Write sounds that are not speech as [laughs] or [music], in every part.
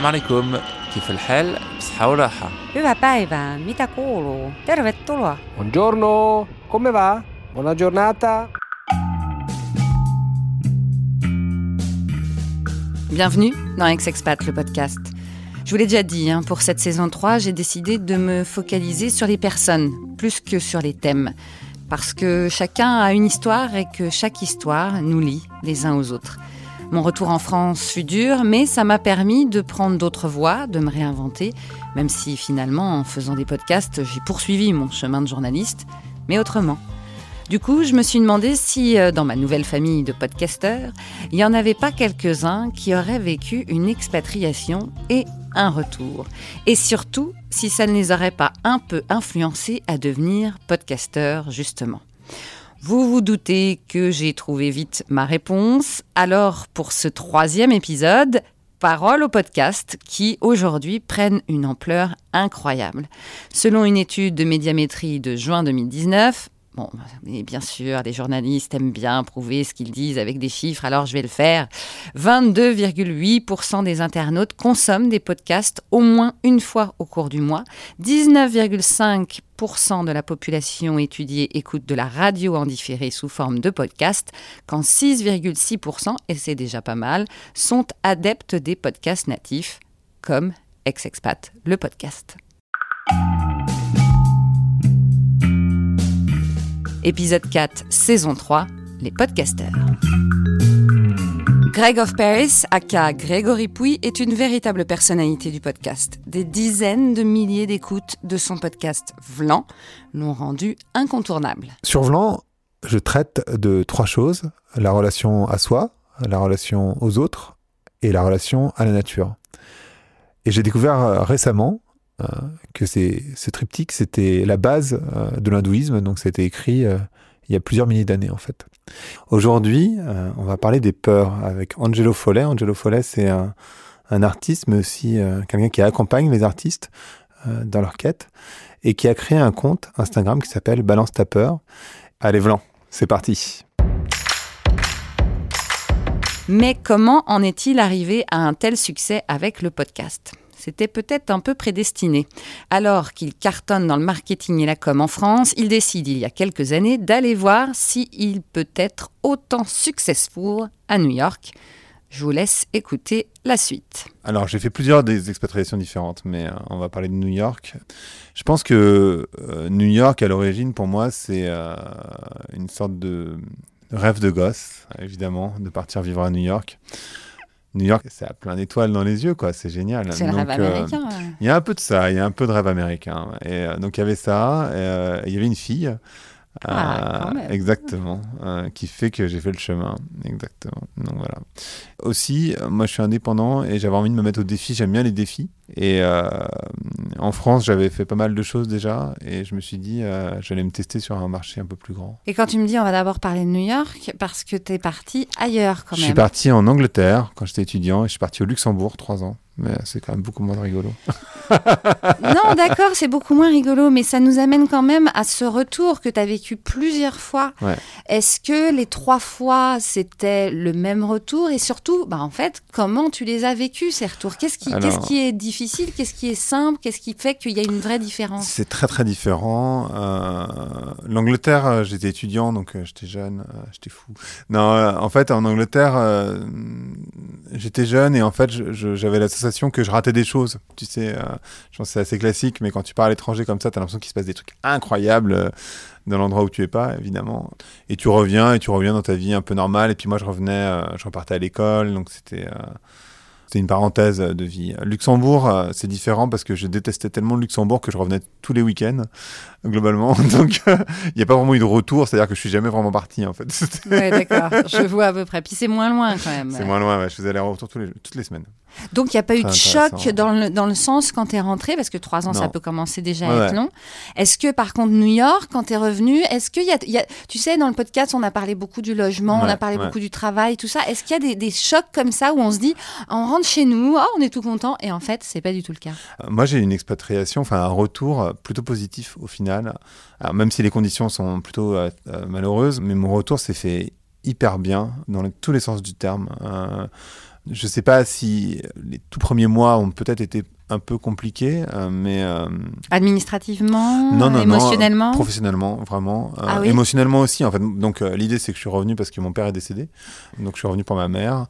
السلام عليكم كيف الحال بصحة وراحة Hyvää päivää, mitä kuuluu? Tervetuloa. Buongiorno, come va? Buona giornata. Bienvenue dans Ex-Expat, le podcast. Je vous l'ai déjà dit, hein, pour cette saison 3, j'ai décidé de me focaliser sur les personnes, plus que sur les thèmes. Parce que chacun a une histoire et que chaque histoire nous lie les uns aux autres. Mon retour en France fut dur, mais ça m'a permis de prendre d'autres voies, de me réinventer, même si finalement, en faisant des podcasts, j'ai poursuivi mon chemin de journaliste, mais autrement. Du coup, je me suis demandé si, euh, dans ma nouvelle famille de podcasteurs, il n'y en avait pas quelques-uns qui auraient vécu une expatriation et un retour. Et surtout, si ça ne les aurait pas un peu influencés à devenir podcasteurs, justement. Vous vous doutez que j'ai trouvé vite ma réponse. Alors, pour ce troisième épisode, parole au podcast qui, aujourd'hui, prennent une ampleur incroyable. Selon une étude de médiamétrie de juin 2019, Bon, bien sûr, les journalistes aiment bien prouver ce qu'ils disent avec des chiffres, alors je vais le faire. 22,8% des internautes consomment des podcasts au moins une fois au cours du mois. 19,5% de la population étudiée écoute de la radio en différé sous forme de podcast, quand 6,6%, et c'est déjà pas mal, sont adeptes des podcasts natifs, comme Ex-Expat, le podcast. Épisode 4, saison 3, les podcasteurs. Greg of Paris, aka Grégory Pouy, est une véritable personnalité du podcast. Des dizaines de milliers d'écoutes de son podcast Vlan l'ont rendu incontournable. Sur Vlan, je traite de trois choses la relation à soi, la relation aux autres et la relation à la nature. Et j'ai découvert euh, récemment que c'est, ce triptyque, c'était la base euh, de l'hindouisme, donc été écrit euh, il y a plusieurs milliers d'années en fait. Aujourd'hui, euh, on va parler des peurs avec Angelo Follet. Angelo Follet, c'est un, un artiste, mais aussi euh, quelqu'un qui accompagne les artistes euh, dans leur quête et qui a créé un compte Instagram qui s'appelle Balance ta peur. Allez, Vlan, c'est parti. Mais comment en est-il arrivé à un tel succès avec le podcast? C'était peut-être un peu prédestiné. Alors qu'il cartonne dans le marketing et la com en France, il décide il y a quelques années d'aller voir s'il peut être autant successful à New York. Je vous laisse écouter la suite. Alors, j'ai fait plusieurs des expatriations différentes, mais euh, on va parler de New York. Je pense que euh, New York, à l'origine, pour moi, c'est euh, une sorte de rêve de gosse, évidemment, de partir vivre à New York. New York, c'est à plein d'étoiles dans les yeux, quoi. C'est génial. C'est le Donc, rêve euh, américain. ouais. il y a un peu de ça, il y a un peu de rêve américain. Et euh, donc il y avait ça, euh, il y avait une fille. Ah, euh, quand même. exactement, euh, qui fait que j'ai fait le chemin. Exactement. Donc voilà. Aussi, euh, moi je suis indépendant et j'avais envie de me mettre au défi. J'aime bien les défis. Et en France, j'avais fait pas mal de choses déjà. Et je me suis dit, j'allais me tester sur un marché un peu plus grand. Et quand tu me dis on va d'abord parler de New York, parce que tu es parti ailleurs quand je même. suis parti en Angleterre quand j'étais étudiant et je suis parti au Luxembourg trois ans. Mais c'est quand même beaucoup moins rigolo. [laughs] Non, d'accord, c'est beaucoup moins rigolo, mais ça nous amène quand même à ce retour que tu as vécu plusieurs fois. Ouais. Est-ce que les trois fois, c'était le même retour? Et surtout, bah, en fait, comment tu les as vécus, ces retours? Qu'est-ce qui, Alors- qu'est-ce qui est difficile? Qu'est-ce qui est simple? Qu'est-ce qui fait qu'il y a une vraie différence? C'est très très différent. Euh, L'Angleterre, euh, j'étais étudiant, donc euh, j'étais jeune, j'étais fou. Non, en fait, en Angleterre, j'étais jeune et en fait, j'avais la sensation que je ratais des choses. Tu sais, euh, je pense que c'est assez classique, mais quand tu pars à l'étranger comme ça, t'as l'impression qu'il se passe des trucs incroyables euh, dans l'endroit où tu es pas, évidemment. Et tu reviens et tu reviens dans ta vie un peu normale. Et puis moi, je revenais, euh, je repartais à l'école, donc c'était. c'était une parenthèse de vie. Luxembourg, c'est différent parce que je détestais tellement le Luxembourg que je revenais tous les week-ends, globalement. [laughs] Donc, euh, il n'y a pas vraiment eu de retour, c'est-à-dire que je suis jamais vraiment parti, en fait. Ouais, d'accord, je vois à peu près. Puis c'est moins loin quand même. C'est moins loin, ouais. je faisais aller-retour tous les, toutes les semaines. Donc il n'y a pas eu de choc dans le, dans le sens quand tu es rentré, parce que trois ans, ça peut commencer déjà Ouais, à être long. Est-ce que par contre, New York, quand tu es revenu, est-ce qu'il y y a- Tu sais, dans le podcast, on a parlé beaucoup du logement, on a parlé ouais. beaucoup du travail, tout ça. Est-ce qu'il y a des, des chocs comme ça où on se dit, on rentre chez nous, oh, on est tout content, et en fait, c'est pas du tout le cas Euh, Moi, j'ai une expatriation, enfin un retour euh, plutôt positif au final. Alors, même si les conditions sont plutôt euh, malheureuses, mais mon retour s'est fait hyper bien dans tous les sens du terme. Euh, Je sais pas si les tout premiers mois ont peut-être été un peu compliqués, euh, mais euh, Administrativement, non, non, émotionnellement? non, professionnellement, vraiment, Euh, Ah oui? émotionnellement aussi. En fait, donc euh, l'idée c'est que je suis revenu parce que mon père est décédé, donc je suis revenu pour ma mère.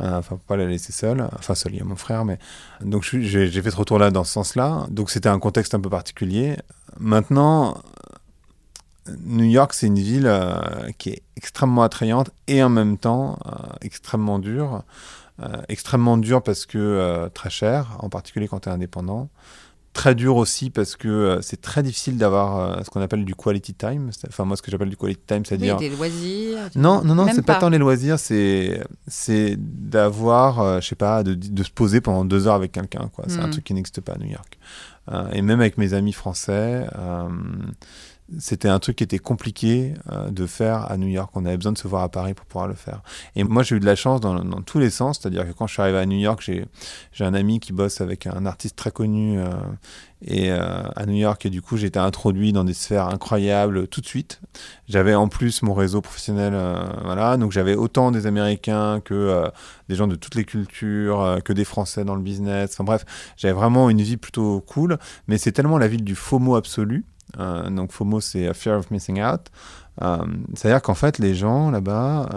Enfin, pour pas la laisser seule. Enfin, seule, il y a mon frère, mais donc j'ai j'ai fait ce retour-là dans ce sens-là. Donc c'était un contexte un peu particulier. Maintenant, New York, c'est une ville euh, qui est extrêmement attrayante et en même temps euh, extrêmement dure. Euh, extrêmement dure parce que euh, très cher, en particulier quand tu es indépendant. Très dur aussi parce que euh, c'est très difficile d'avoir ce qu'on appelle du quality time. Enfin, moi, ce que j'appelle du quality time, Oui, c'est-à-dire. des loisirs. Non, non, non, c'est pas. pas. tant les loisirs, c'est d'avoir, je sais pas, de, de se poser pendant deux heures avec quelqu'un. quoi. C'est un Mm. truc qui n'existe pas à New York. Et même avec mes amis français, c'était un truc qui était compliqué euh, de faire à New York. On avait besoin de se voir à Paris pour pouvoir le faire. Et moi, j'ai eu de la chance dans, tous les sens. C'est-à-dire que quand je suis arrivé à New York, j'ai un ami qui bosse avec un artiste très connu euh, et, euh, à New York. Et du coup, été introduit dans des sphères incroyables tout de suite. J'avais en plus mon réseau professionnel. voilà. Donc, j'avais autant des Américains que des gens de toutes les cultures, que des Français dans le business. Enfin bref, j'avais vraiment une vie plutôt cool. Mais c'est tellement la ville du FOMO absolu. Euh, donc FOMO, c'est euh, Fear of Missing Out. Euh, C'est-à-dire qu'en fait, les gens là-bas,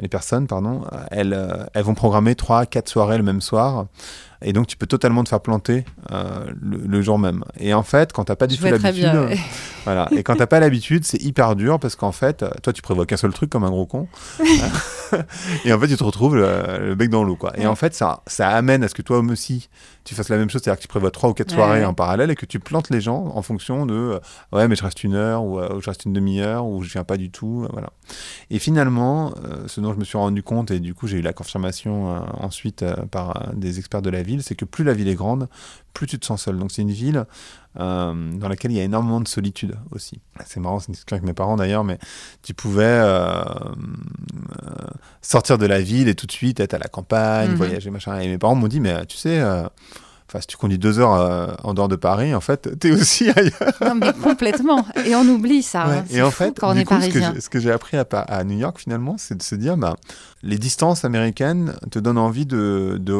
les personnes, pardon, elles, elles vont programmer 3 quatre soirées le même soir. Et donc, tu peux totalement te faire planter euh, le, le jour même. Et en fait, quand t'as pas du tout l'habitude, [laughs] voilà. Et quand t'as pas l'habitude, c'est hyper dur parce qu'en fait, euh, toi, tu prévois qu'un seul truc comme un gros con. [laughs] et en fait, tu te retrouves le, le bec dans l'eau, quoi. Et Ouais. en fait, ça, ça amène à ce que toi aussi, tu fasses la même chose, c'est-à-dire que tu prévois trois ou quatre Ouais, soirées en parallèle et que tu plantes les gens en fonction de, euh, ouais, mais je reste une heure ou, euh, je reste une demi-heure ou je viens pas du tout, voilà. Et finalement, ce dont je me suis rendu compte et du coup, j'ai eu la confirmation ensuite par des experts de la ville, c'est que plus la ville est grande, plus tu te sens seul. Donc c'est une ville euh, dans laquelle il y a énormément de solitude aussi. C'est marrant, c'est une discussion avec mes parents d'ailleurs, mais tu pouvais euh, euh, sortir de la ville et tout de suite être à la campagne, Mhm. voyager, machin. Et mes parents m'ont dit, mais tu sais, enfin, si tu conduis deux heures euh, en dehors de Paris, en fait, t'es aussi [laughs] ailleurs. Non, mais complètement. Et on oublie ça. Ouais. hein. Et en fait, quand on du est coup, ce que parisien. j'ai- ce que j'ai appris à, New York finalement, c'est de se dire, bah, les distances américaines te donnent envie de, de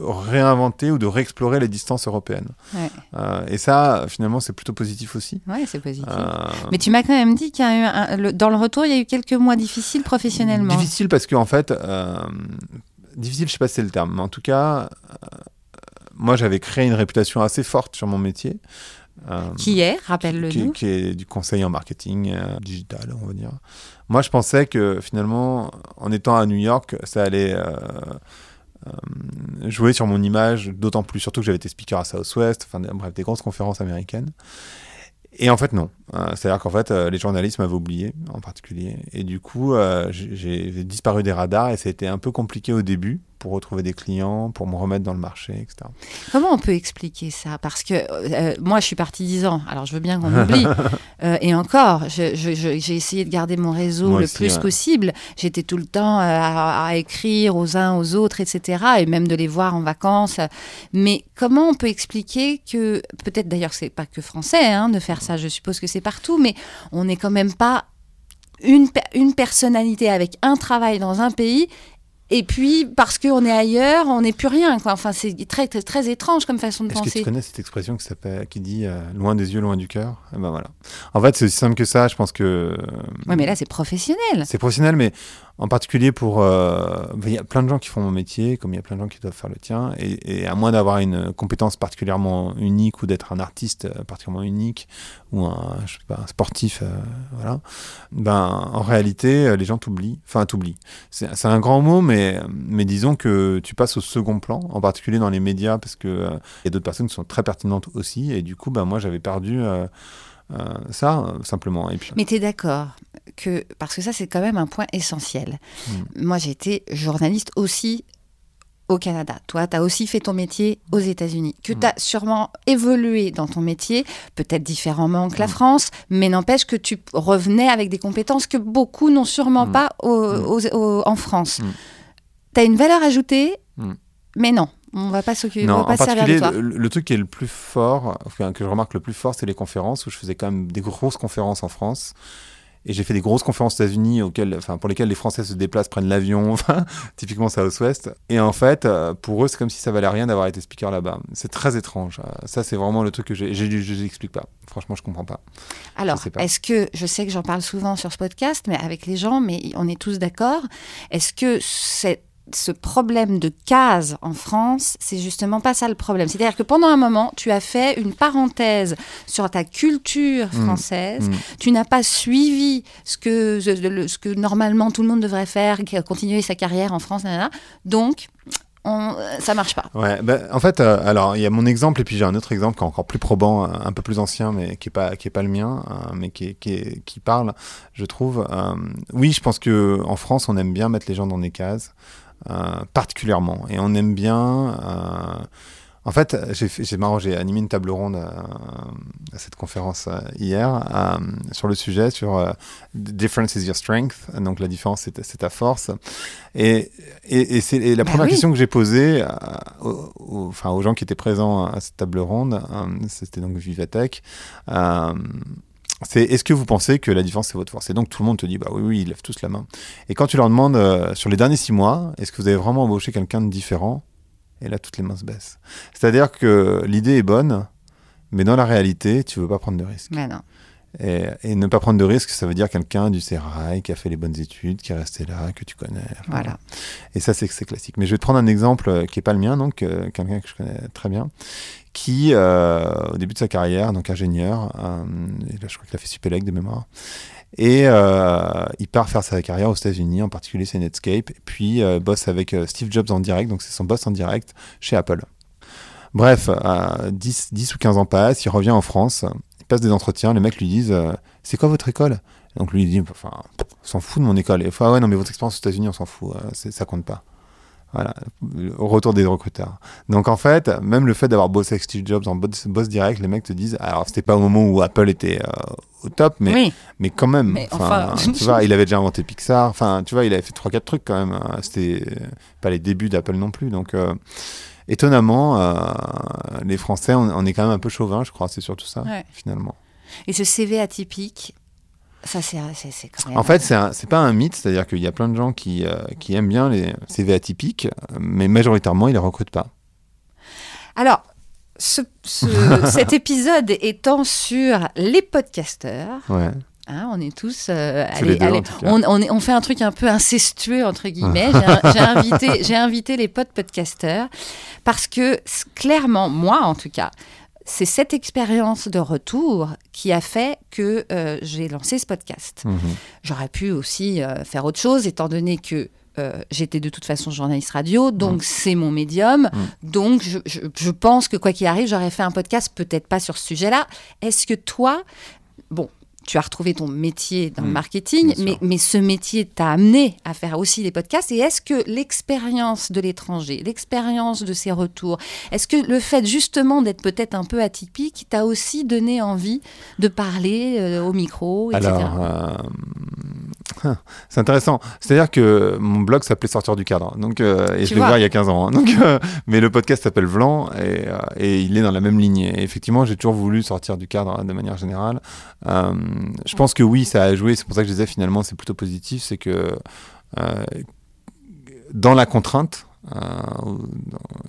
réinventer ou de réexplorer les distances européennes. Ouais. Euh, et ça, finalement, c'est plutôt positif aussi. Ouais, c'est positif. Euh, Mais tu m'as quand même dit qu'il y a eu un- le- dans le retour, il y a eu quelques mois difficiles professionnellement. Difficile parce qu'en fait, difficile, je sais pas si c'est le terme, mais en tout cas, moi j'avais créé une réputation assez forte sur mon métier. euh, Qui est, rappelle-le qui, nous. qui est du conseil en marketing euh, digital, on va dire. Moi, je pensais que finalement, en étant à New York, ça allait euh, euh, jouer sur mon image, d'autant plus, surtout que j'avais été speaker à Southwest, enfin, bref, des grosses conférences américaines. Et en fait, non. C'est-à-dire qu'en fait, les journalistes m'avaient oublié, en particulier. Et du coup, j'ai j'ai disparu des radars et ça a été un peu compliqué au début pour retrouver des clients, pour me remettre dans le marché, etc. Comment on peut expliquer ça? Parce que euh, moi, je suis partie 10 ans, alors je veux bien qu'on oublie. [laughs] Euh, et encore, j'ai essayé de garder mon réseau Moi le aussi, plus ouais. possible. J'étais tout le temps euh, à, à écrire aux uns, aux autres, etc. Et même de les voir en vacances. Mais comment on peut expliquer que, peut-être d'ailleurs, c'est pas que français hein, de faire ça, je suppose que c'est partout, mais on n'est quand même pas une personnalité avec un travail dans un pays et puis, parce qu'on est ailleurs, on n'est plus rien. Quoi. Enfin, c'est très, très, très étrange comme façon de Est-ce que penser. tu connais cette expression qui, dit euh, loin des yeux, loin du cœur? Eh ben voilà. En fait, c'est aussi simple que ça. Je pense que. euh, Oui, mais là, c'est professionnel. C'est professionnel, mais en particulier pour. euh, Il y a plein de gens qui font mon métier, comme il y a plein de gens qui doivent faire le tien. Et, à moins d'avoir une compétence particulièrement unique ou d'être un artiste euh, particulièrement unique ou un, sportif, euh, voilà, ben, en réalité, les gens t'oublient. Enfin, t'oublient. C'est un grand mot, mais, mais disons que tu passes au second plan, en particulier dans les médias, parce qu'il il y a d'autres personnes qui sont très pertinentes aussi. Et du coup, ben, moi, j'avais perdu. Ça, euh, simplement. Et puis, Mais tu es d'accord que, parce que ça, c'est quand même un point essentiel. Mm. Moi, j'ai été journaliste aussi au Canada. Toi, tu as aussi fait ton métier aux États-Unis, que Mm. tu as sûrement évolué dans ton métier, peut-être différemment que la Mm. France, mais n'empêche que tu revenais avec des compétences que beaucoup n'ont sûrement pas au- en France. Tu as une valeur ajoutée, mais non, on va pas s'occuper, on Non, va pas en se servir de particulier, toi. le, le truc qui est le plus fort, enfin, que je remarque le plus fort, c'est les conférences, où je faisais quand même des grosses conférences en France. et j'ai fait des grosses conférences aux États-Unis auxquelles, enfin, pour lesquelles les Français se déplacent, prennent l'avion, [laughs] enfin, typiquement Southwest. Et en fait, euh, pour eux, c'est comme si ça valait rien d'avoir été speaker là-bas. C'est très étrange. Euh, Ça, c'est vraiment le truc que j'ai. Je n'explique pas. Franchement, je comprends pas. Alors, est-ce que, je sais que j'en parle souvent sur ce podcast, mais avec les gens, mais on est tous d'accord, est-ce que c'est ce problème de case en France, c'est justement pas ça le problème. C'est-à-dire que pendant un moment, tu as fait une parenthèse sur ta culture Mm. française. Mm. Tu n'as pas suivi ce que, ce, ce que normalement tout le monde devrait faire, continuer sa carrière en France. nanana. Donc, on, ça marche pas. Ouais, ben, en fait, euh, alors il y a mon exemple et puis j'ai un autre exemple qui est encore plus probant, euh, un peu plus ancien, mais qui est pas qui est pas le mien, euh, mais qui est- qui, est- qui parle, je trouve. Euh, oui, je pense que en France, on aime bien mettre les gens dans des cases, euh, particulièrement, et on aime bien. euh, en fait, j'ai marrant, j'ai animé une table ronde euh, à cette conférence euh, hier euh, sur le sujet sur euh, difference is your strength, donc la différence c'est ta- force. Et, et, et c'est la Bah première oui. question que j'ai posée euh, aux, aux- enfin, aux gens qui étaient présents à cette table ronde, euh, c'était donc Vivatech. euh, c'est est-ce que vous pensez que la différence c'est votre force? Et donc tout le monde te dit bah oui oui ils lèvent tous la main. Et quand tu leur demandes euh, sur les derniers six mois est-ce que vous avez vraiment embauché quelqu'un de différent? Et là toutes les mains se baissent. C'est-à-dire que l'idée est bonne, mais dans la réalité tu veux pas prendre de risques. Mais non. Et, et ne pas prendre de risques ça veut dire quelqu'un du sérail qui a fait les bonnes études, qui est resté là, que tu connais. Voilà. et ça, c'est c'est classique. Mais je vais te prendre un exemple euh, qui n'est pas le mien, donc euh, quelqu'un que je connais très bien, qui, euh, au début de sa carrière, donc ingénieur, euh, et là, je crois qu'il a fait Supélec de mémoire, et euh, il part faire sa carrière aux États-Unis, en particulier c'est Netscape, et puis euh, bosse avec euh, Steve Jobs en direct, donc c'est son boss en direct chez Apple. Bref, euh, 10, 10 ou 15 ans passent, il revient en France, passe des entretiens, les mecs lui disent euh, C'est quoi votre école? Donc lui il dit Enfin, s'en fout de mon école. Et il ah ouais, non, mais votre expérience aux États-Unis, on s'en fout, euh, ça compte pas. Voilà, au retour des recruteurs. Donc en fait, même le fait d'avoir bossé avec Steve Jobs en boss, boss direct, les mecs te disent, alors c'était pas au moment où Apple était euh, au top, mais, oui. mais quand même, Mais enfin, enfin- [laughs] [laughs] tu vois, il avait déjà inventé Pixar, enfin, tu vois, il avait fait 3-4 trucs quand même. C'était pas les débuts d'Apple non plus. Donc étonnamment, euh, les Français, on, on est quand même un peu chauvin, je crois, c'est surtout ça, Ouais. finalement. Et ce CV atypique, ça c'est quand même. En fait, c'est c'est pas un mythe, c'est-à-dire qu'il y a plein de gens qui, euh, qui aiment bien les CV atypiques, mais majoritairement, ils les recrutent pas. Alors, ce- ce- [laughs] cet épisode étant sur les podcasteurs, Ouais. Hein, on est tous. euh, allez, deux, allez, on, on est- on fait un truc un peu incestueux, entre guillemets. J'ai un- J'ai invité, les potes podcasteurs parce que clairement, moi en tout cas, c'est cette expérience de retour qui a fait que euh, j'ai lancé ce podcast. Mhm. J'aurais pu aussi euh, faire autre chose, étant donné que euh, j'étais de toute façon journaliste radio, donc Mm. c'est mon médium. Donc je, je- je pense que quoi qu'il arrive, j'aurais fait un podcast, peut-être pas sur ce sujet-là. Est-ce que toi, bon, tu as retrouvé ton métier dans le Mm, marketing, mais, mais ce métier t'a amené à faire aussi des podcasts. Et est-ce que l'expérience de l'étranger, l'expérience de ses retours, est-ce que le fait justement d'être peut-être un peu atypique t'a aussi donné envie de parler euh, au micro, etc. Alors, euh, c'est intéressant. C'est-à-dire que mon blog s'appelait Sortir du cadre. Donc, euh, et Tu je l'ai ouvert il y a 15 ans. hein. Donc, euh, mais le podcast s'appelle Vlan et, euh, et il est dans la même lignée. Et effectivement, j'ai toujours voulu sortir du cadre de manière générale. Je pense que oui, ça a joué. C'est pour ça que je disais finalement, c'est plutôt positif. C'est que dans la contrainte,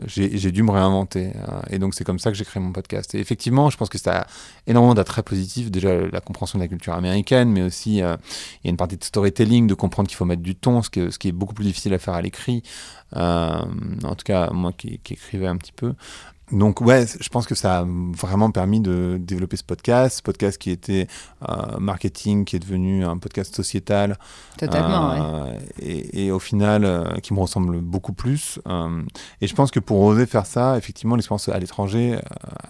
j'ai j'ai dû me réinventer. euh, et donc, c'est comme ça que j'ai créé mon podcast. Et effectivement, je pense que ça a énormément d'attraits positifs. Déjà, la compréhension de la culture américaine, mais aussi, euh, il y a une partie de storytelling, de comprendre qu'il faut mettre du ton, ce, qui est beaucoup plus difficile à faire à l'écrit. Euh, en tout cas, moi qui écrivais un petit peu. Donc ouais, je pense que ça a vraiment permis de développer ce podcast, ce podcast qui était euh, marketing, qui est devenu un podcast sociétal, Totalement, ouais. euh, et, et au final, euh, qui me ressemble beaucoup plus. Euh, et je pense que pour oser faire ça, effectivement, l'expérience à l'étranger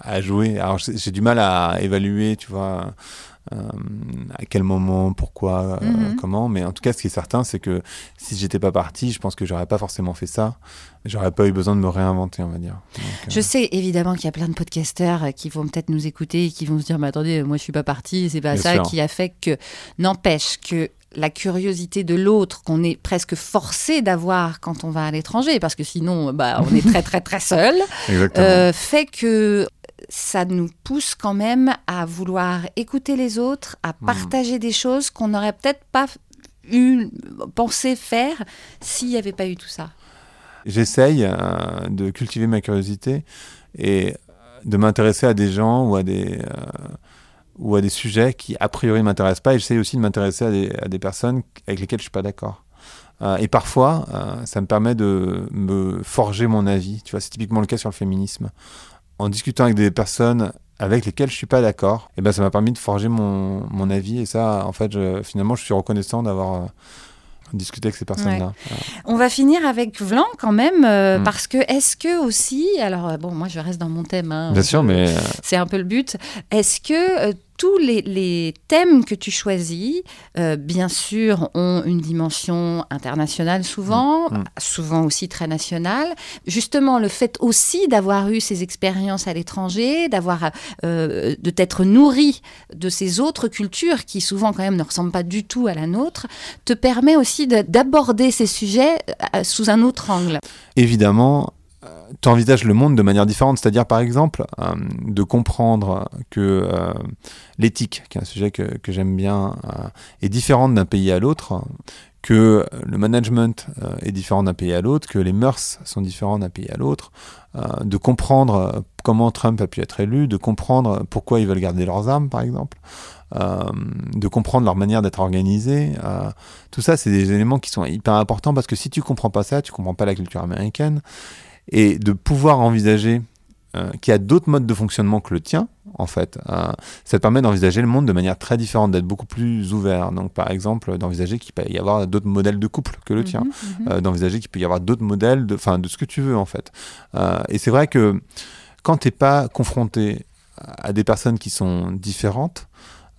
a joué. Alors, j'ai du mal à évaluer, tu vois, à quel moment, pourquoi, euh, Mhm. comment. Mais en tout cas, ce qui est certain, c'est que si j'étais pas parti, je pense que j'aurais pas forcément fait ça. J'aurais pas eu besoin de me réinventer, on va dire. Donc, euh, Je sais évidemment qu'il y a plein de podcasteurs euh, qui vont peut-être nous écouter et qui vont se dire mais attendez moi je suis pas parti c'est pas Bien ça sûr. qui a fait que n'empêche que la curiosité de l'autre qu'on est presque forcé d'avoir quand on va à l'étranger parce que sinon bah on est très très très seul [laughs] euh, fait que ça nous pousse quand même à vouloir écouter les autres, à Hmm. partager des choses qu'on n'aurait peut-être pas eu pensé faire s'il n'y avait pas eu tout ça. J'essaye euh, de cultiver ma curiosité et de m'intéresser à des gens ou à des, euh, ou à des sujets qui a priori ne m'intéressent pas. Et j'essaye aussi de m'intéresser à des, à des personnes avec lesquelles je suis pas d'accord. Euh, et parfois, euh, ça me permet de me forger mon avis. Tu vois, c'est typiquement le cas sur le féminisme. En discutant avec des personnes avec lesquelles je suis pas d'accord, et ben ça m'a permis de forger mon, mon avis. Et ça, en fait, je- finalement, je suis reconnaissant d'avoir euh, discuté avec ces personnes-là. On va finir avec Vlan quand même, euh, Mm. parce que est-ce que aussi, alors euh, bon, moi je reste dans mon thème, hein, Bien sûr, mais c'est un peu le but. Est-ce que tous les, les thèmes que tu choisis, euh, bien sûr, ont une dimension internationale souvent, Mm. Mm. souvent aussi très nationale. Justement, le fait aussi d'avoir eu ces expériences à l'étranger, d'avoir euh, de t'être nourri de ces autres cultures qui souvent quand même ne ressemblent pas du tout à la nôtre, te permet aussi de- d'aborder ces sujets euh, sous un autre angle. évidemment, tu envisages le monde de manière différente. C'est-à-dire, par exemple, euh, de comprendre que euh, l'éthique, qui est un sujet que, j'aime bien, euh, est différente d'un pays à l'autre, que le management est différent d'un pays à l'autre, que les mœurs sont différentes d'un pays à l'autre, de comprendre comment Trump a pu être élu, de comprendre pourquoi ils veulent garder leurs armes, par exemple, de comprendre leur manière d'être organisée. tout ça, c'est des éléments qui sont hyper importants parce que si tu comprends pas ça, tu comprends pas la culture américaine. Et de pouvoir envisager euh, qu'il y a d'autres modes de fonctionnement que le tien, en fait, euh, ça te permet d'envisager le monde de manière très différente, d'être beaucoup plus ouvert. Donc, par exemple, d'envisager qu'il peut y avoir d'autres modèles de couple que le tien, Mhm, mhm. euh, d'envisager qu'il peut y avoir d'autres modèles, de, enfin, de ce que tu veux, en fait. Et c'est vrai que quand tu n'es pas confronté à des personnes qui sont différentes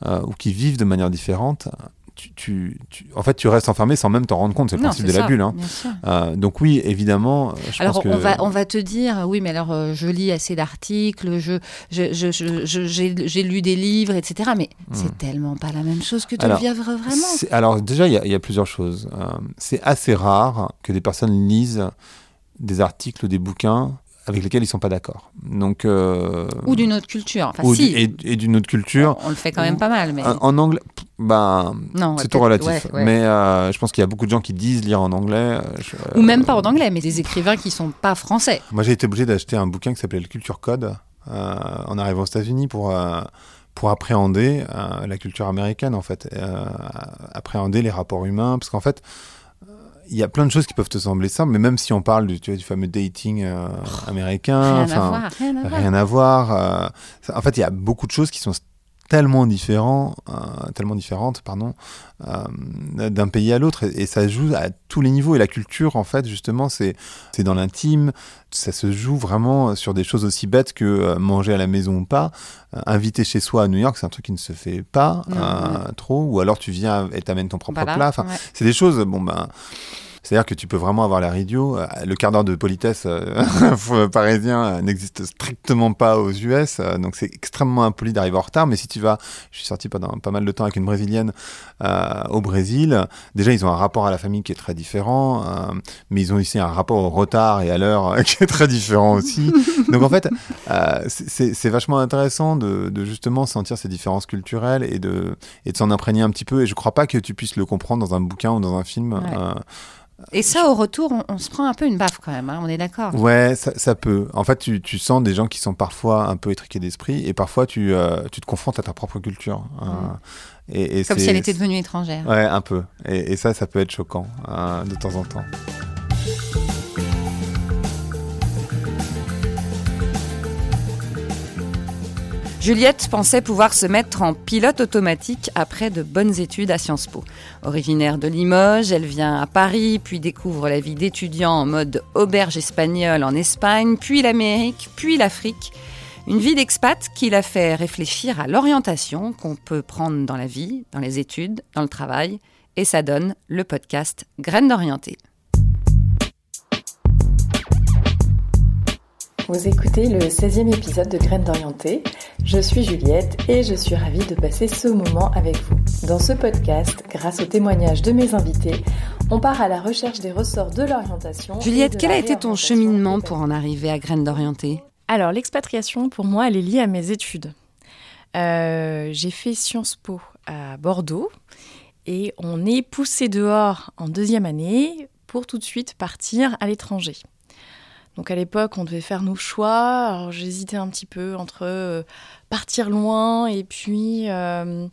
ou qui vivent de manière différente, tu, tu- tu- en fait, tu restes enfermé sans même t'en rendre compte. C'est le Non, principe de la bulle. hein. Euh, donc oui, évidemment, euh, je Alors pense que... on, va, on va te dire, oui, mais alors euh, je lis assez d'articles, je, je, je- je- je- j'ai, lu des livres, etc. Mais c'est tellement pas la même chose que de Hmm. Alors, vivre vraiment. Alors déjà, il y, a- il y a plusieurs choses. Euh, c'est assez rare que des personnes lisent des articles ou des bouquins avec lesquels ils sont pas d'accord. Donc euh, Ou d'une autre culture. Enfin, ou si, du- et, et d'une autre culture. on, on le fait quand même pas mal. Mais... En, en anglais, ben, ouais, c'est tout relatif. ouais, ouais. Mais euh, je pense qu'il y a beaucoup de gens qui disent lire en anglais. euh, je- Ou même pas en anglais, mais des écrivains qui sont pas français. Moi, j'ai été obligé d'acheter un bouquin qui s'appelait Le Culture Code euh, en arrivant aux États-Unis pour, euh, pour appréhender euh, la culture américaine, en fait. Euh, appréhender les rapports humains. Parce qu'en fait, euh, il y a plein de choses qui peuvent te sembler simples, mais même si on parle du, tu vois, du fameux dating euh, américain, Rien à voir, rien à voir. euh, en fait, il y a beaucoup de choses qui sont tellement différents, euh, tellement différentes, pardon, euh, d'un pays à l'autre, et, et ça joue à tous les niveaux. Et la culture, en fait, justement, c'est c'est dans l'intime. Ça se joue vraiment sur des choses aussi bêtes que euh, manger à la maison ou pas. Inviter chez soi à New York, c'est un truc qui ne se fait pas Non, trop. Ou alors tu viens et t'amènes ton propre Voilà, plat. Enfin, ouais. c'est des choses, bon ben. C'est-à-dire que tu peux vraiment avoir l'air idiot. Euh, Le quart d'heure de politesse euh, [laughs] parisien euh, n'existe strictement pas aux US, donc c'est extrêmement impoli d'arriver en retard. Mais si tu vas, je suis sorti pendant pas mal de temps avec une brésilienne euh, au Brésil. Déjà, ils ont un rapport à la famille qui est très différent, euh, mais ils ont aussi un rapport au retard et à l'heure euh, [laughs] qui est très différent aussi. donc en fait, c'est- vachement intéressant de, de justement sentir ces différences culturelles et de, et de s'en imprégner un petit peu. Et je crois pas que tu puisses le comprendre dans un bouquin ou dans un film. Ouais. Et ça, au retour, on, on se prend un peu une baffe quand même, hein, on est d'accord. Ouais, ça, ça peut. En fait, tu, tu sens des gens qui sont parfois un peu étriqués d'esprit et parfois tu, euh, tu te confrontes à ta propre culture. euh, et, et Comme si elle était devenue étrangère. Ouais, un peu. Et, et ça, ça peut être choquant euh, de temps en temps. Juliette pensait pouvoir se mettre en pilote automatique après de bonnes études à Sciences Po. Originaire de Limoges, elle vient à Paris, puis découvre la vie d'étudiant en mode auberge espagnole en Espagne, puis l'Amérique, puis l'Afrique. Une vie d'expat qui l'a fait réfléchir à l'orientation qu'on peut prendre dans la vie, dans les études, dans le travail, et ça donne le podcast Graines d'orienté. Vous écoutez le 16e épisode de Graines d'Orienté. Je suis Juliette et je suis ravie de passer ce moment avec vous. Dans ce podcast, grâce aux témoignages de mes invités, on part à la recherche des ressorts de l'orientation. et Juliette, de quel a été ton cheminement pour en arriver à Graines d'orienté? Alors, l'expatriation, pour moi, elle est liée à mes études. Euh, j'ai fait Sciences Po à Bordeaux et on est poussé dehors en deuxième année pour tout de suite partir à l'étranger. Donc à l'époque, on devait faire nos choix. J'hésitais un petit peu entre euh, partir loin et puis euh,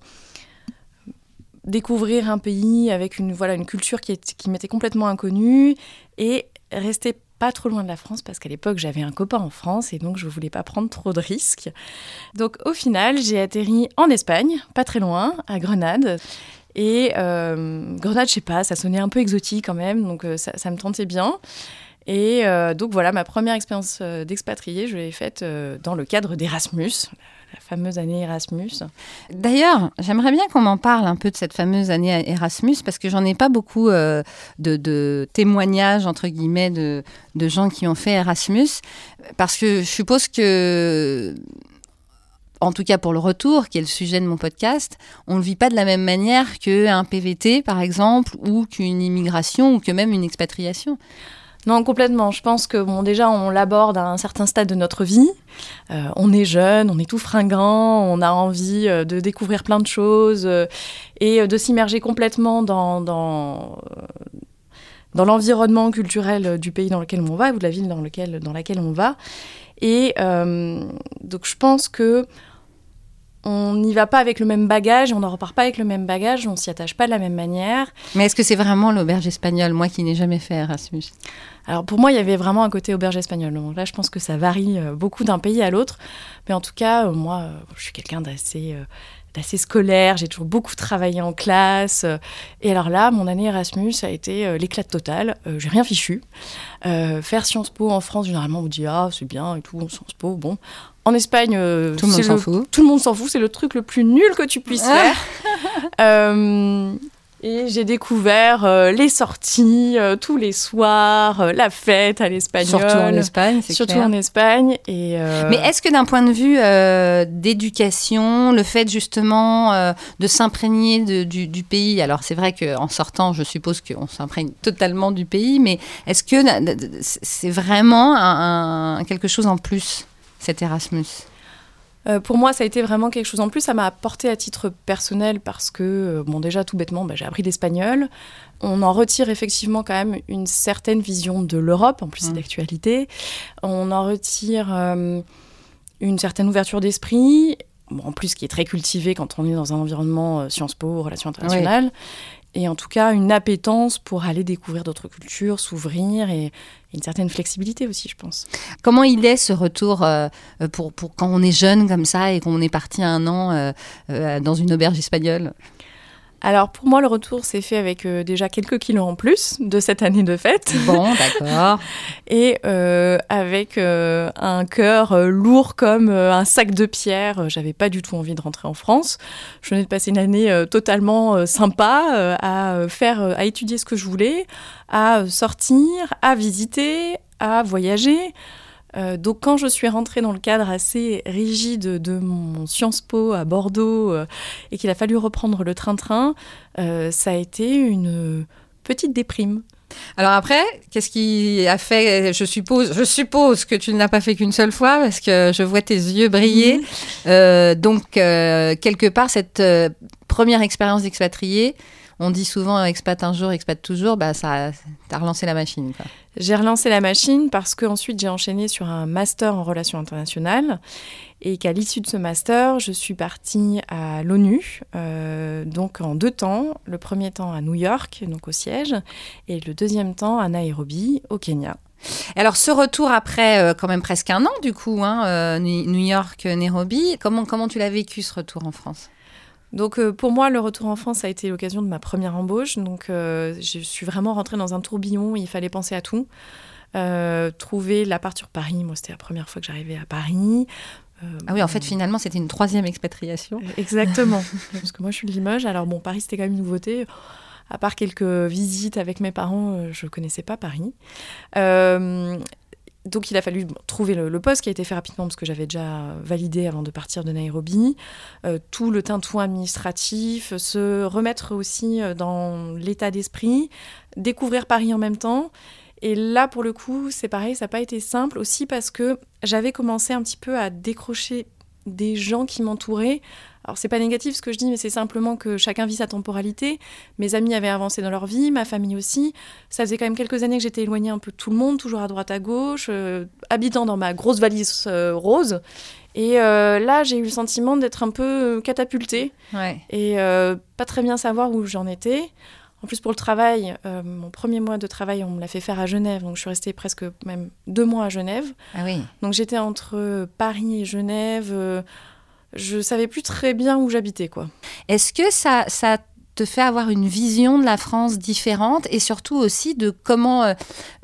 découvrir un pays avec une, voilà, une culture qui, qui m'était complètement inconnue et rester pas trop loin de la France parce qu'à l'époque j'avais un copain en France et donc je voulais pas prendre trop de risques. Donc au final j'ai atterri en Espagne, pas très loin, à Grenade. Et euh, Grenade, je sais pas, ça sonnait un peu exotique quand même, donc ça me tentait bien. Et euh, donc voilà, ma première expérience euh, d'expatrié, je l'ai faite euh, dans le cadre d'Erasmus, la fameuse année Erasmus. D'ailleurs, j'aimerais bien qu'on m'en parle un peu de cette fameuse année Erasmus, parce que j'en ai pas beaucoup de, témoignages, entre guillemets, de, de gens qui ont fait Erasmus, parce que je suppose que, en tout cas pour le retour, qui est le sujet de mon podcast, on ne vit pas de la même manière qu'un PVT, par exemple, ou qu'une immigration, ou que même une expatriation. Non, complètement. Je pense que bon, déjà, on l'aborde à un certain stade de notre vie. Euh, on est jeune, on est tout fringant, on a envie euh, de découvrir plein de choses euh, et euh, de s'immerger complètement dans, dans, euh, dans l'environnement culturel du pays dans lequel on va ou de la ville dans, lequel, dans laquelle on va. Et euh, donc, je pense que on n'y va pas avec le même bagage, on ne repart pas avec le même bagage, on s'y attache pas de la même manière. Mais est-ce que c'est vraiment l'auberge espagnole, moi qui n'ai jamais fait Erasmus Alors pour moi, il y avait vraiment un côté auberge espagnole. Donc là, je pense que ça varie euh, beaucoup d'un pays à l'autre. Mais en tout cas, euh, moi, euh, je suis quelqu'un d'assez d'assez scolaire. J'ai toujours beaucoup travaillé en classe. et alors là, mon année Erasmus a été l'éclat total. Euh, J'ai rien fichu. Euh, faire Sciences Po en France, généralement, on dit ah c'est bien et tout, Sciences Po, bon. En Espagne, euh, Tout le monde s'en fout. Tout le monde s'en fout. C'est le truc le plus nul que tu puisses faire. [laughs] Euh, et j'ai découvert euh, les sorties tous les soirs, la fête à l'espagnol. Surtout en Espagne, c'est Surtout clair. en Espagne. Et, Mais est-ce que d'un point de vue d'éducation, le fait justement de s'imprégner du, du pays, alors c'est vrai qu'en sortant, je suppose qu'on s'imprègne totalement du pays, mais est-ce que c'est vraiment un, un- quelque chose en plus, cet Erasmus Euh, pour moi, ça a été vraiment quelque chose en plus. Ça m'a apporté à titre personnel parce que, euh, bon, déjà, tout bêtement, bah, j'ai appris l'espagnol. On en retire effectivement quand même une certaine vision de l'Europe, en plus c'est Mm. d'actualité. On en retire euh, une certaine ouverture d'esprit, bon, en plus qui est très cultivée quand on est dans un environnement euh, Sciences Po, relations internationales. Et en tout cas, une appétence pour aller découvrir d'autres cultures, s'ouvrir et une certaine flexibilité aussi, je pense. Comment il est ce retour euh, pour, pour quand on est jeune comme ça et qu'on est parti un an euh, euh, dans une auberge espagnole? Alors pour moi, le retour s'est fait avec euh, déjà quelques kilos en plus de cette année de fête Bon, d'accord. [laughs] et euh, avec euh, un cœur euh, lourd comme un sac de pierre. J'avais pas du tout envie de rentrer en France. Je venais de passer une année totalement sympa à faire, à étudier ce que je voulais, à sortir, à visiter, à voyager. Euh, donc quand je suis rentrée dans le cadre assez rigide de mon Sciences Po à Bordeaux euh, et qu'il a fallu reprendre le train-train, euh, ça a été une petite déprime. Alors après, qu'est-ce qui a fait Je suppose, je suppose que tu ne l'as pas fait qu'une seule fois parce que je vois tes yeux briller. Euh, donc quelque part, cette première expérience d'expatrié, on dit souvent expat un jour, expat toujours. Bah ça, t'as relancé la machine. Quoi. J'ai relancé la machine parce que ensuite j'ai enchaîné sur un master en relations internationales et qu'à l'issue de ce master, je suis partie à l'ONU, euh, donc en deux temps. Le premier temps à New York, donc au siège, et le deuxième temps à Nairobi, au Kenya. Alors ce retour après euh, quand même presque un an du coup, hein, euh, New York, Nairobi. Comment comment tu l'as vécu ce retour en France? Donc euh, pour moi, le retour en France a été l'occasion de ma première embauche. Donc euh, je suis vraiment rentrée dans un tourbillon où il fallait penser à tout. Euh, trouver l'appart sur Paris, moi c'était la première fois que j'arrivais à Paris. Ah oui, en fait finalement c'était une troisième expatriation. Exactement. [laughs] Parce que moi, je suis de Limoges. Alors, bon, Paris, c'était quand même une nouveauté. À part quelques visites avec mes parents, je connaissais pas Paris. Donc, il a fallu trouver le, le poste qui a été fait rapidement parce que j'avais déjà validé avant de partir de Nairobi. Euh, tout le tintouin administratif, se remettre aussi euh, dans l'état d'esprit, découvrir Paris en même temps. Et là, pour le coup, c'est pareil, ça n'a pas été simple aussi parce que j'avais commencé un petit peu à décrocher des gens qui m'entouraient. Alors, c'est pas négatif ce que je dis, mais c'est simplement que chacun vit sa temporalité. Mes amis avaient avancé dans leur vie, ma famille aussi. Ça faisait quand même quelques années que j'étais éloignée un peu de tout le monde, toujours à droite à gauche, euh, habitant dans ma grosse valise euh, rose. Et euh, là, j'ai eu le sentiment d'être un peu catapultée Ouais. et pas très bien savoir où j'en étais. En plus, pour le travail, euh, mon premier mois de travail, on me l'a fait faire à Genève, donc je suis restée presque même deux mois à Genève. Ah oui. Donc j'étais entre Paris et Genève. euh, je savais plus très bien où j'habitais, quoi. Est-ce que ça, ça te fait avoir une vision de la France différente et surtout aussi de comment euh,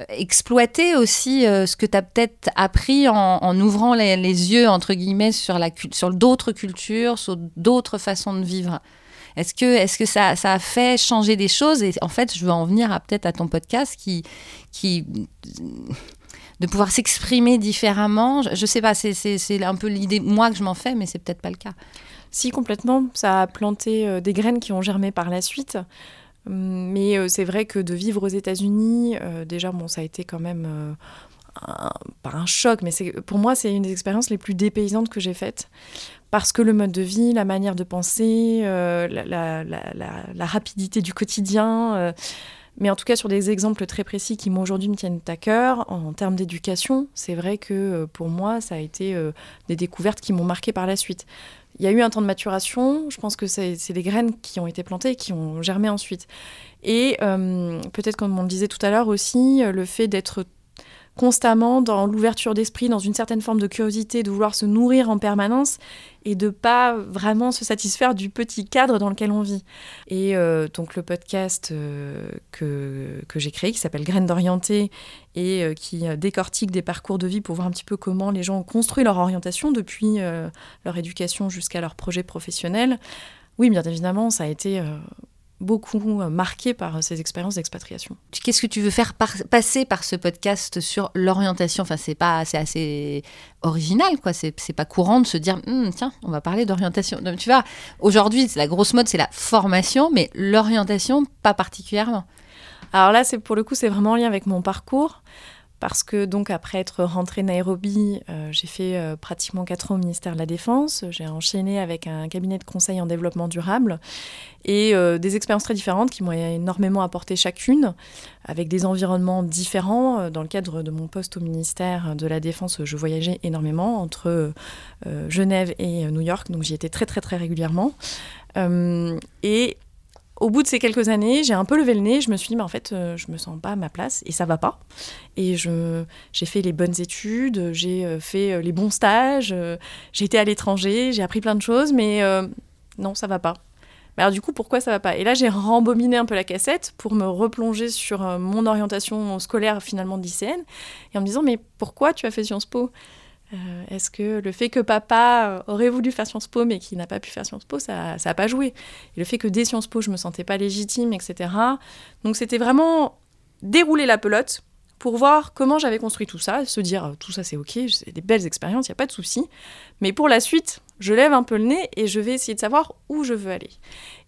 exploiter aussi euh, ce que tu as peut-être appris en, en ouvrant les, les yeux, entre guillemets, sur, la, cul- sur d'autres cultures, sur d'autres façons de vivre? Est-ce que, est que ça, a fait changer des choses? Et en fait, je veux en venir peut-être à ton podcast qui, qui de pouvoir s'exprimer différemment. Je, je sais pas, c'est- un peu l'idée, moi, que je m'en fais, mais c'est peut-être pas le cas. Si, complètement. Ça a planté euh, des graines qui ont germé par la suite. Hum, Mais euh, c'est vrai que de vivre aux États-Unis, euh, déjà, bon, ça a été quand même pas un choc, mais pour moi, c'est une des expériences les plus dépaysantes que j'ai faites. Parce que le mode de vie, la manière de penser, euh, la, rapidité du quotidien, euh, mais en tout cas sur des exemples très précis qui, moi, aujourd'hui, me tiennent à cœur, en, termes d'éducation, c'est vrai que euh, pour moi, ça a été des découvertes qui m'ont marqué par la suite. Il y a eu un temps de maturation, je pense que c'est des graines qui ont été plantées et qui ont germé ensuite. Et peut-être, comme on le disait tout à l'heure aussi, le fait d'être constamment dans l'ouverture d'esprit, dans une certaine forme de curiosité, de vouloir se nourrir en permanence et de pas vraiment se satisfaire du petit cadre dans lequel on vit. Et euh, donc le podcast euh, que, que j'ai créé, qui s'appelle Graines d'orienté et euh, qui décortique des parcours de vie pour voir un petit peu comment les gens ont construit leur orientation depuis leur éducation jusqu'à leur projet professionnel. Oui, bien évidemment, ça a été beaucoup euh, marqué par ces expériences d'expatriation. Qu'est-ce que tu veux faire par- passer par ce podcast sur l'orientation? Enfin, c'est pas, c'est assez original, quoi. C'est pas courant de se dire, Hum, tiens, on va parler d'orientation. Tu vois, aujourd'hui, c'est la grosse mode, c'est la formation, mais l'orientation, pas particulièrement. Alors là, c'est pour le coup, c'est vraiment en lien avec mon parcours. Parce que donc après être rentrée Nairobi, euh, j'ai fait euh, pratiquement quatre ans au ministère de la Défense. J'ai enchaîné avec un cabinet de conseil en développement durable et euh, des expériences très différentes qui m'ont énormément apporté chacune, avec des environnements différents. Dans le cadre de mon poste au ministère de la Défense, je voyageais énormément entre Genève et New York, donc j'y étais très très très régulièrement. Et au bout de ces quelques années, j'ai un peu levé le nez. Je me suis dit, mais en fait, euh, je me sens pas à ma place et ça va pas. Et j'ai fait les bonnes études, j'ai euh, fait euh, les bons stages, j'ai été à l'étranger, j'ai appris plein de choses, mais non, ça va pas. Mais alors du coup, pourquoi ça va pas? Et là, j'ai rembobiné un peu la cassette pour me replonger sur mon orientation scolaire finalement de lycéenne et en me disant, mais pourquoi tu as fait Sciences Po? Euh, Est-ce que le fait que papa aurait voulu faire Sciences Po mais qu'il n'a pas pu faire Sciences Po, ça n'a pas joué Et le fait que dès Sciences Po, je me sentais pas légitime, etc. Donc c'était vraiment dérouler la pelote pour voir comment j'avais construit tout ça, se dire euh, tout ça c'est ok, c'est des belles expériences, il n'y a pas de souci. Mais pour la suite, je lève un peu le nez et je vais essayer de savoir où je veux aller.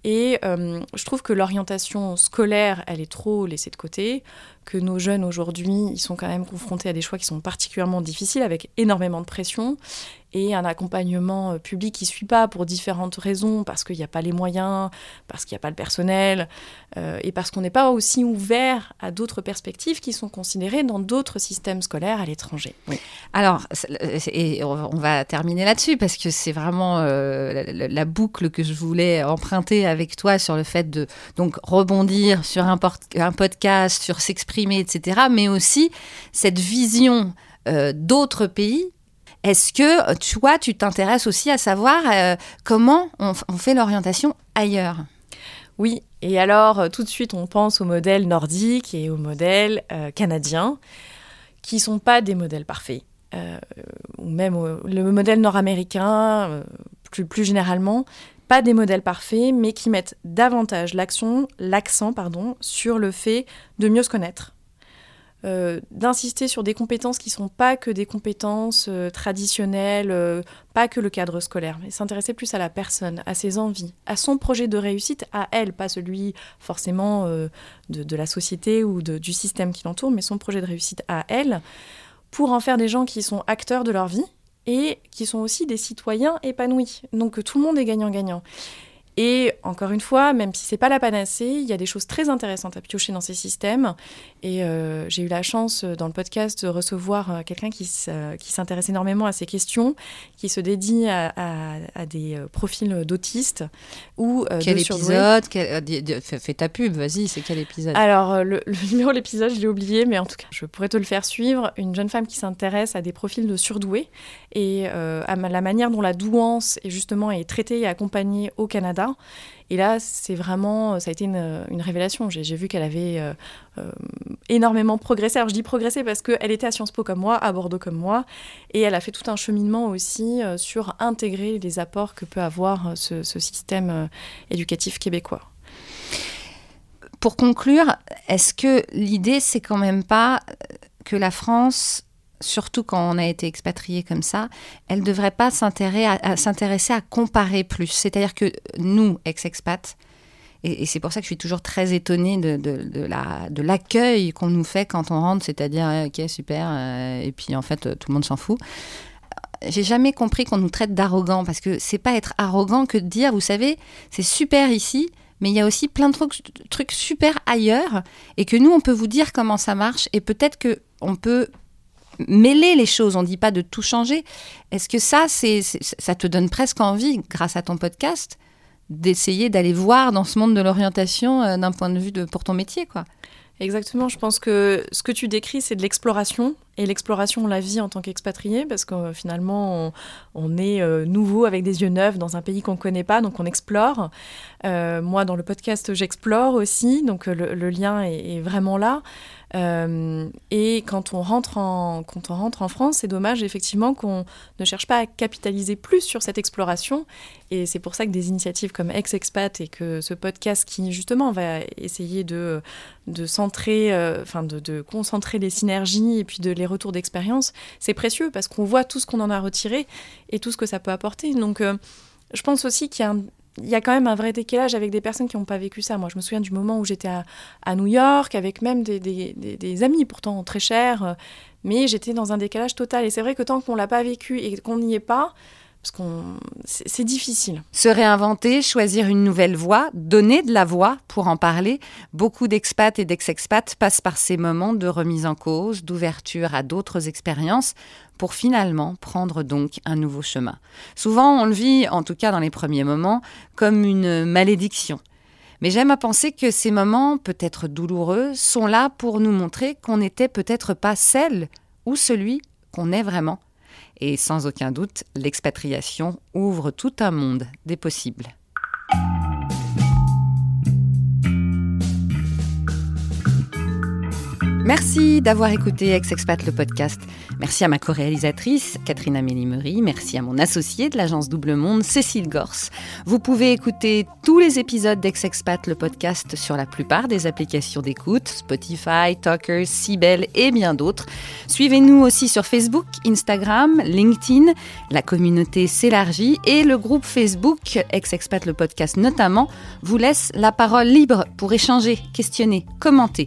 Et euh, je trouve que l'orientation scolaire, elle est trop laissée de côté, que nos jeunes aujourd'hui, ils sont quand même confrontés à des choix qui sont particulièrement difficiles, avec énormément de pression et un accompagnement euh, public qui ne suit pas pour différentes raisons, parce qu'il n'y a pas les moyens, parce qu'il n'y a pas le personnel, euh, et parce qu'on n'est pas aussi ouvert à d'autres perspectives qui sont considérées dans d'autres systèmes scolaires à l'étranger. Alors, et on va terminer là-dessus parce que c'est vraiment la boucle que je voulais emprunter avec toi sur le fait de donc rebondir sur un, podcast, sur s'exprimer, etc. Mais aussi cette vision euh, d'autres pays. Est-ce que toi, tu t'intéresses aussi à savoir euh, comment on, fait l'orientation ailleurs? Oui, et alors euh, tout de suite on pense au modèle nordique et au modèle euh, canadien, qui sont pas des modèles parfaits. Euh, ou même le modèle nord-américain, euh, plus généralement, pas des modèles parfaits, mais qui mettent davantage l'action, l'accent pardon, sur le fait de mieux se connaître, euh, d'insister sur des compétences qui ne sont pas que des compétences euh, traditionnelles, euh, pas que le cadre scolaire, mais s'intéresser plus à la personne, à ses envies, à son projet de réussite, à elle, pas celui forcément de, la société ou du système qui l'entoure, mais son projet de réussite à elle, pour en faire des gens qui sont acteurs de leur vie et qui sont aussi des citoyens épanouis. Donc tout le monde est gagnant-gagnant. Et encore une fois, même si c'est pas la panacée, il y a des choses très intéressantes à piocher dans ces systèmes. Et euh, j'ai eu la chance euh, dans le podcast de recevoir euh, quelqu'un qui, s'intéresse énormément à ces questions, qui se dédie à, des profils d'autistes ou quel épisode? Fais ta pub, vas-y, c'est quel épisode? Alors le, numéro de l'épisode, je l'ai oublié, mais en tout cas, je pourrais te le faire suivre. Une jeune femme qui s'intéresse à des profils de surdoués et à la manière dont la douance est justement est traitée et accompagnée au Canada et là, c'est vraiment, ça a été une, révélation. J'ai vu qu'elle avait euh, euh, énormément progressé. Alors je dis progressé parce qu'elle était à Sciences Po comme moi, à Bordeaux comme moi, et elle a fait tout un cheminement aussi euh, sur intégrer les apports que peut avoir ce, ce système éducatif québécois. Pour conclure, est-ce que l'idée, c'est quand même pas que la France surtout quand on a été expatrié comme ça, elle ne devrait pas s'intéresser à, comparer plus. C'est-à-dire que nous, ex-expats, et, c'est pour ça que je suis toujours très étonnée de, l'accueil qu'on nous fait quand on rentre, c'est-à-dire, ah, ok, super, euh, et puis en fait, tout le monde s'en fout. J'ai jamais compris qu'on nous traite d'arrogants, parce que c'est pas être arrogant que de dire, vous savez, c'est super ici, mais il y a aussi plein de trucs, trucs super ailleurs, et que nous, on peut vous dire comment ça marche, et peut-être que on peut mêler les choses, on ne dit pas de tout changer. Est-ce que ça, c'est, ça te donne presque envie, grâce à ton podcast, d'essayer d'aller voir dans ce monde de l'orientation euh, d'un point de vue de, pour ton métier, quoi? Exactement, je pense que ce que tu décris, c'est de l'exploration. Et l'exploration, on la vit en tant qu'expatrié, parce que euh, finalement, on, est euh, nouveau avec des yeux neufs dans un pays qu'on ne connaît pas, donc on explore. moi, dans le podcast, j'explore aussi, donc le, lien est, vraiment là. Euh, et quand on, rentre en, quand on rentre en France, c'est dommage effectivement qu'on ne cherche pas à capitaliser plus sur cette exploration. Et c'est pour ça que des initiatives comme Ex-Expat et que ce podcast qui justement va essayer de, de centrer, euh, enfin de, de, concentrer les synergies et puis de les retours d'expérience, c'est précieux parce qu'on voit tout ce qu'on en a retiré et tout ce que ça peut apporter. Donc euh, je pense aussi qu'il y a quand même un vrai décalage avec des personnes qui n'ont pas vécu ça. Moi, je me souviens du moment où j'étais à, New York avec même des, amis pourtant très chers, euh, mais j'étais dans un décalage total. Et c'est vrai que tant qu'on l'a pas vécu et qu'on n'y est pas, parce qu'on c'est difficile. Se réinventer, choisir une nouvelle voie, donner de la voix pour en parler. Beaucoup d'expats et d'ex-expats passent par ces moments de remise en cause, d'ouverture à d'autres expériences pour finalement prendre donc un nouveau chemin. Souvent, on le vit, en tout cas dans les premiers moments, comme une malédiction. Mais j'aime à penser que ces moments, peut-être douloureux, sont là pour nous montrer qu'on n'était peut-être pas celle ou celui qu'on est vraiment. Et sans aucun doute, l'expatriation ouvre tout un monde des possibles. Merci d'avoir écouté Ex-Expat le podcast. Merci à ma co-réalisatrice, Catherine Amélie Merci à mon associé de l'agence Double Monde, Cécile Gors. Vous pouvez écouter tous les épisodes d'Ex-Expat le podcast sur la plupart des applications d'écoute, Spotify, Talkers, Sibel et bien d'autres. Suivez-nous aussi sur Facebook, Instagram, LinkedIn. La communauté s'élargit et le groupe Facebook, Ex-Expat le podcast notamment, vous laisse la parole libre pour échanger, questionner, commenter